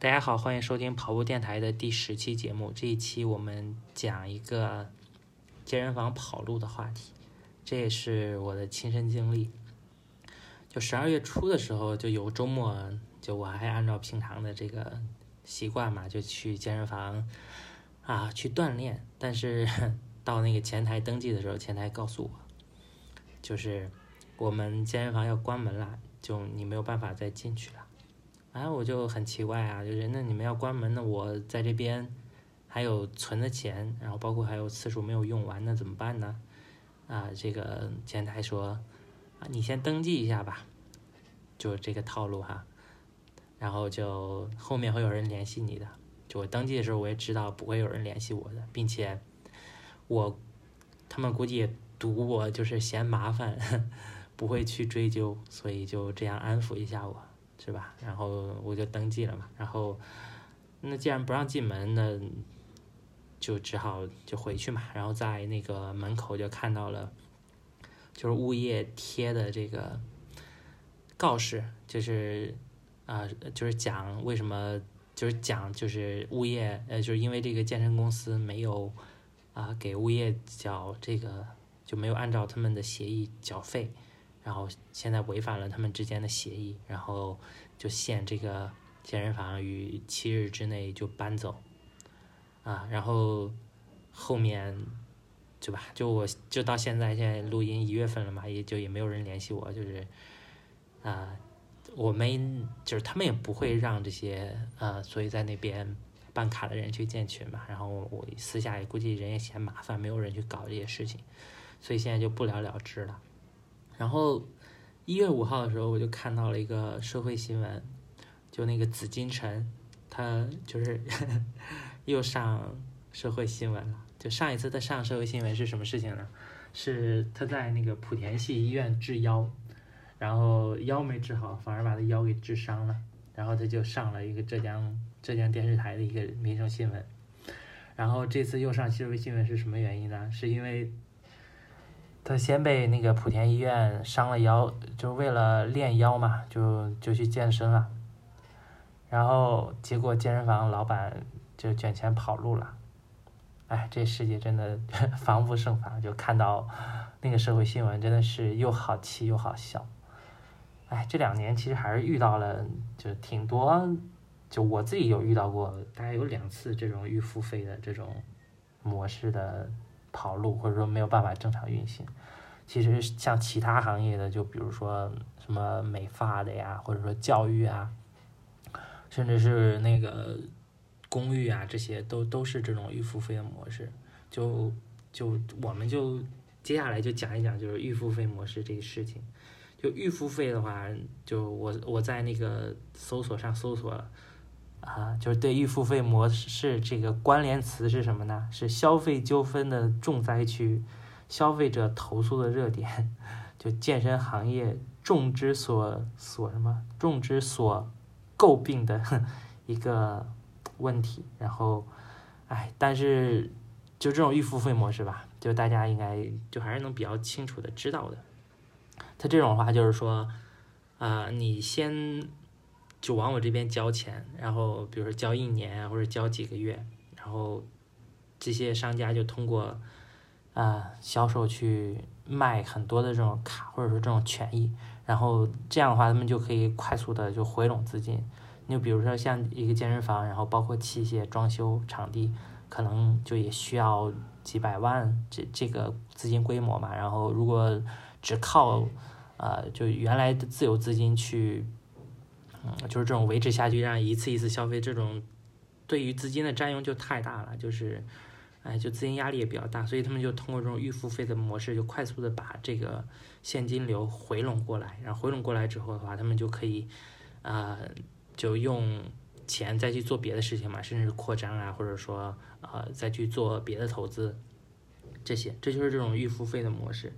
大家好，欢迎收听跑步电台的第十期节目。这一期我们讲一个健身房跑路的话题，这也是我的亲身经历。就十二月初的时候，就有周末，就我还按照平常的这个习惯嘛，就去健身房啊去锻炼。但是 到那个前台登记的时候，前台告诉我，就是我们健身房要关门了，就你没有办法再进去了。然后我就很奇怪啊，就是那你们要关门，那我在这边还有存的钱，然后包括还有次数没有用完，那怎么办呢？啊，这个前台说啊，你先登记一下吧，就这个套路哈。然后就后面会有人联系你的。就我登记的时候，我也知道不会有人联系我的，并且我他们估计也赌我就是嫌麻烦，不会去追究，所以就这样安抚一下我。是吧？然后我就登记了嘛。然后，那既然不让进门，那就只好就回去嘛。然后在那个门口就看到了，就是物业贴的这个告示，就是啊，就是讲为什么，就是讲就是物业呃，就是因为这个健身公司没有啊给物业缴这个，就没有按照他们的协议缴费。然后现在违反了他们之间的协议，然后就限这个健身房于七日之内就搬走，啊，然后后面，对吧？就我就到现在，现在录音一月份了嘛，也就也没有人联系我，就是啊，我们就是他们也不会让这些呃，所以在那边办卡的人去建群嘛。然后我私下也估计人也嫌麻烦，没有人去搞这些事情，所以现在就不了了之了。然后一月五号的时候，我就看到了一个社会新闻，就那个紫金陈，他就是 又上社会新闻了。就上一次他上社会新闻是什么事情呢？是他在那个莆田系医院治腰，然后腰没治好，反而把他腰给治伤了。然后他就上了一个浙江浙江电视台的一个民生新闻。然后这次又上社会新闻是什么原因呢？是因为。他先被那个莆田医院伤了腰，就为了练腰嘛，就就去健身了。然后结果健身房老板就卷钱跑路了。哎，这世界真的 防不胜防，就看到那个社会新闻，真的是又好气又好笑。哎，这两年其实还是遇到了，就挺多，就我自己有遇到过，大概有两次这种预付费的这种模式的。跑路或者说没有办法正常运行，其实像其他行业的，就比如说什么美发的呀，或者说教育啊，甚至是那个公寓啊，这些都都是这种预付费的模式。就就我们就接下来就讲一讲就是预付费模式这个事情。就预付费的话，就我我在那个搜索上搜索。啊，就是对预付费模式这个关联词是什么呢？是消费纠纷的重灾区，消费者投诉的热点，就健身行业众之所所什么众之所诟病的 一个问题。然后，哎，但是就这种预付费模式吧，就大家应该就还是能比较清楚的知道的。他这种话就是说，啊，你先。就往我这边交钱，然后比如说交一年或者交几个月，然后这些商家就通过啊销售去卖很多的这种卡或者说这种权益，然后这样的话他们就可以快速的就回笼资金。你就比如说像一个健身房，然后包括器械、装修、场地，可能就也需要几百万这这个资金规模嘛。然后如果只靠呃就原来的自有资金去。嗯，就是这种维持下去，让一次一次消费，这种对于资金的占用就太大了，就是，哎，就资金压力也比较大，所以他们就通过这种预付费的模式，就快速的把这个现金流回笼过来，然后回笼过来之后的话，他们就可以，啊，就用钱再去做别的事情嘛，甚至扩张啊，或者说，呃，再去做别的投资，这些，这就是这种预付费的模式。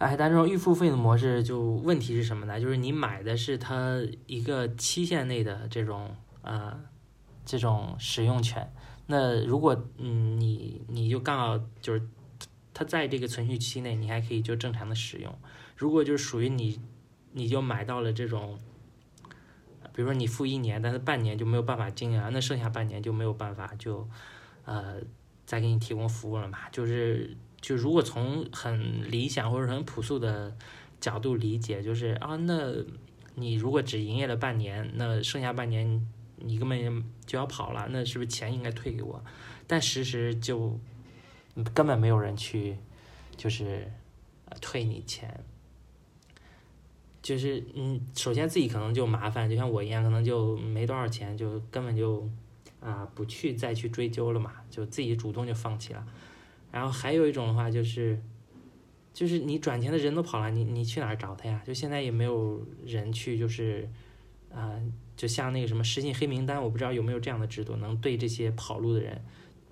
哎，但这种预付费的模式就问题是什么呢？就是你买的是它一个期限内的这种呃这种使用权。那如果嗯你你就刚好就是它在这个存续期内，你还可以就正常的使用。如果就是属于你，你就买到了这种比如说你付一年，但是半年就没有办法经营，那剩下半年就没有办法就呃再给你提供服务了嘛。就是就如果从很理想或者很朴素的角度理解，就是啊，那你如果只营业了半年，那剩下半年你根本就要跑了，那是不是钱应该退给我？但事实就根本没有人去就是退你钱。就是嗯，首先自己可能就麻烦，就像我一样，可能就没多少钱，就根本就啊不去再去追究了嘛，就自己主动就放弃了。然后还有一种的话就是，就是你转钱的人都跑了，你你去哪儿找他呀？就现在也没有人去，就是啊，就像那个什么失信黑名单，我不知道有没有这样的制度，能对这些跑路的人、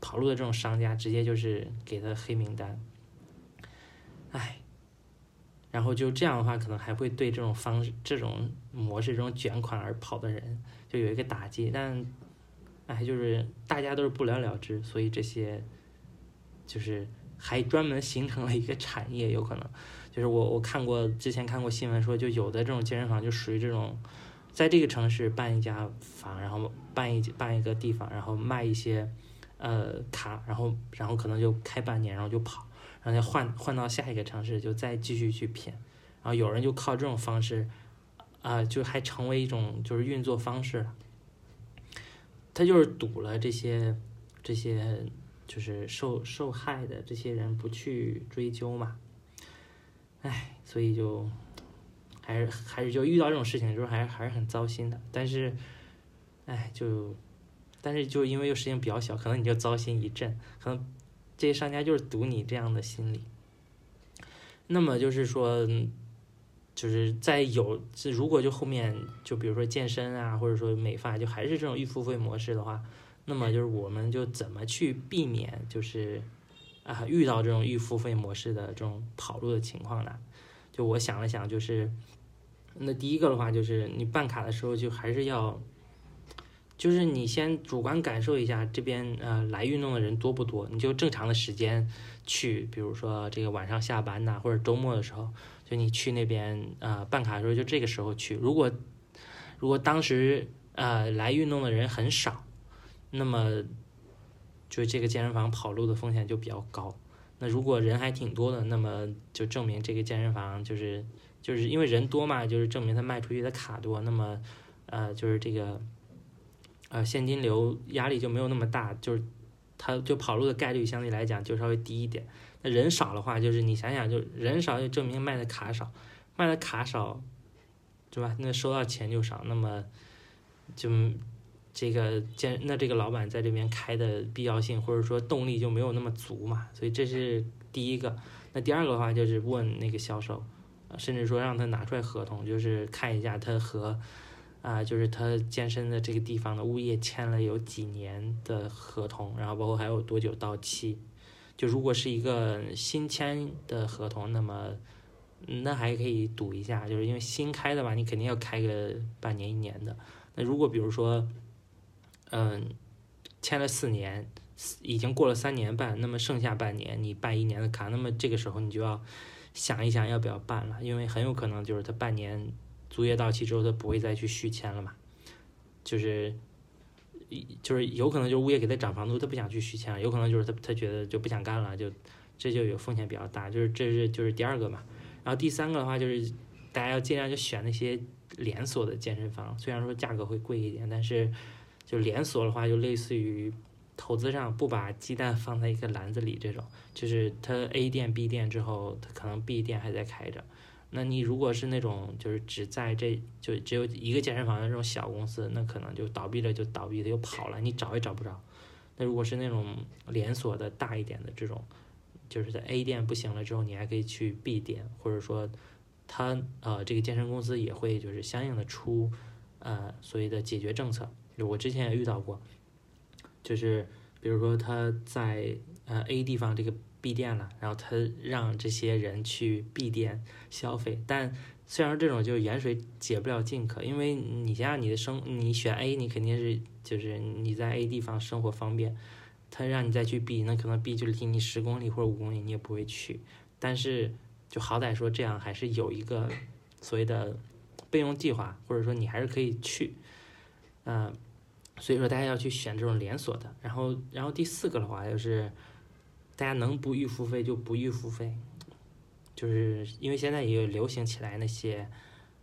跑路的这种商家直接就是给他黑名单。唉。然后就这样的话，可能还会对这种方式、这种模式、这种卷款而跑的人，就有一个打击。但，哎，就是大家都是不了了之，所以这些，就是还专门形成了一个产业，有可能。就是我我看过之前看过新闻说，就有的这种健身房就属于这种，在这个城市办一家房，然后办一办一个地方，然后卖一些呃卡，然后然后可能就开半年，然后就跑。然后再换换到下一个城市，就再继续去骗，然后有人就靠这种方式，啊，就还成为一种就是运作方式了。他就是赌了这些这些就是受受害的这些人不去追究嘛，唉，所以就还是还是就遇到这种事情的时候还是还是很糟心的。但是，唉，就但是就因为又事情比较小，可能你就糟心一阵，可能。这些商家就是赌你这样的心理，那么就是说，就是在有如果就后面就比如说健身啊，或者说美发，就还是这种预付费模式的话，那么就是我们就怎么去避免就是啊遇到这种预付费模式的这种跑路的情况呢？就我想了想，就是那第一个的话，就是你办卡的时候就还是要。就是你先主观感受一下这边呃来运动的人多不多，你就正常的时间去，比如说这个晚上下班呐，或者周末的时候，就你去那边呃办卡的时候，就这个时候去。如果如果当时呃来运动的人很少，那么就这个健身房跑路的风险就比较高。那如果人还挺多的，那么就证明这个健身房就是就是因为人多嘛，就是证明他卖出去的卡多，那么呃就是这个。呃，现金流压力就没有那么大，就是他就跑路的概率相对来讲就稍微低一点。那人少的话，就是你想想，就人少就证明卖的卡少，卖的卡少，对吧？那收到钱就少，那么就这个建那这个老板在这边开的必要性或者说动力就没有那么足嘛。所以这是第一个。那第二个的话就是问那个销售，甚至说让他拿出来合同，就是看一下他和。啊，就是他健身的这个地方的物业签了有几年的合同，然后包括还有多久到期。就如果是一个新签的合同，那么那还可以赌一下，就是因为新开的吧，你肯定要开个半年一年的。那如果比如说，嗯，签了四年，已经过了三年半，那么剩下半年你办一年的卡，那么这个时候你就要想一想要不要办了，因为很有可能就是他半年。租约到期之后，他不会再去续签了嘛？就是，就是有可能就是物业给他涨房租，他不想去续签了；有可能就是他他觉得就不想干了，就这就有风险比较大。就是这是就是第二个嘛。然后第三个的话，就是大家要尽量就选那些连锁的健身房，虽然说价格会贵一点，但是就连锁的话，就类似于投资上不把鸡蛋放在一个篮子里这种，就是它 A 店 B 店之后，它可能 B 店还在开着。那你如果是那种就是只在这就只有一个健身房的这种小公司，那可能就倒闭了就倒闭了，又跑了，你找也找不着。那如果是那种连锁的大一点的这种，就是在 A 店不行了之后，你还可以去 B 店，或者说他呃这个健身公司也会就是相应的出呃所谓的解决政策。我之前也遇到过，就是比如说他在呃 A 地方这个。闭店了，然后他让这些人去 B 店消费，但虽然这种就是远水解不了近渴，因为你想想你的生，你选 A，你肯定是就是你在 A 地方生活方便，他让你再去 B，那可能 B 就离你十公里或者五公里，你也不会去。但是就好歹说这样还是有一个所谓的备用计划，或者说你还是可以去，嗯，所以说大家要去选这种连锁的。然后，然后第四个的话就是大家能不预付费就不预付费，就是因为现在也有流行起来那些。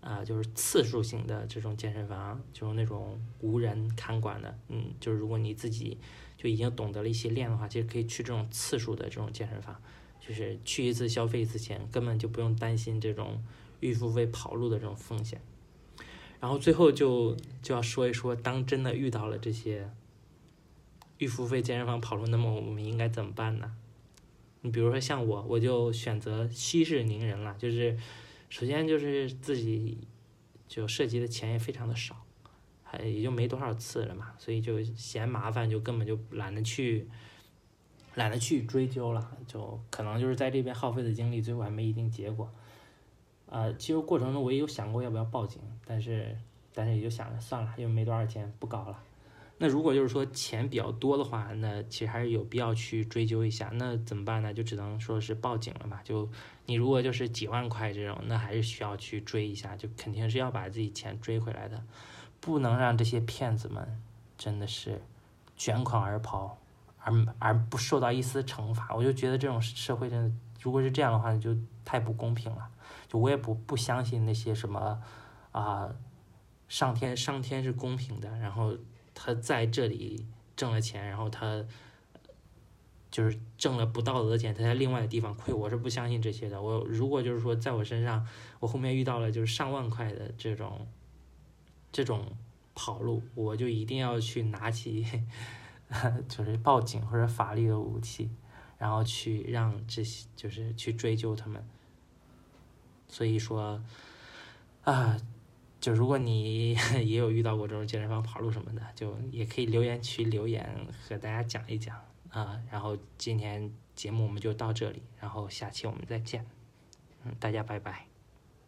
啊，就是次数型的这种健身房，就是那种无人看管的，嗯，就是如果你自己就已经懂得了一些练的话，其实可以去这种次数的这种健身房，就是去一次消费一次钱，根本就不用担心这种预付费跑路的这种风险。然后最后就就要说一说，当真的遇到了这些预付费健身房跑路，那么我们应该怎么办呢？你比如说像我，我就选择息事宁人了，就是。首先就是自己就涉及的钱也非常的少，还也就没多少次了嘛，所以就嫌麻烦，就根本就懒得去懒得去追究了，就可能就是在这边耗费的精力，最后还没一定结果。呃，其实过程中我也有想过要不要报警，但是但是也就想着算了，因为没多少钱，不搞了。那如果就是说钱比较多的话，那其实还是有必要去追究一下。那怎么办呢？就只能说是报警了吧。就你如果就是几万块这种，那还是需要去追一下，就肯定是要把自己钱追回来的，不能让这些骗子们真的是卷款而跑，而而不受到一丝惩罚。我就觉得这种社会真的，如果是这样的话，就太不公平了。就我也不不相信那些什么啊，上天上天是公平的，然后。他在这里挣了钱，然后他就是挣了不道德的钱，他在另外的地方亏，我是不相信这些的。我如果就是说在我身上，我后面遇到了就是上万块的这种这种跑路，我就一定要去拿起 就是报警或者法律的武器，然后去让这些就是去追究他们。所以说啊。就如果你 也有遇到过这种健身房跑路什么的，就也可以留言区留言和大家讲一讲啊。然后今天节目我们就到这里，然后下期我们再见，嗯，大家拜拜。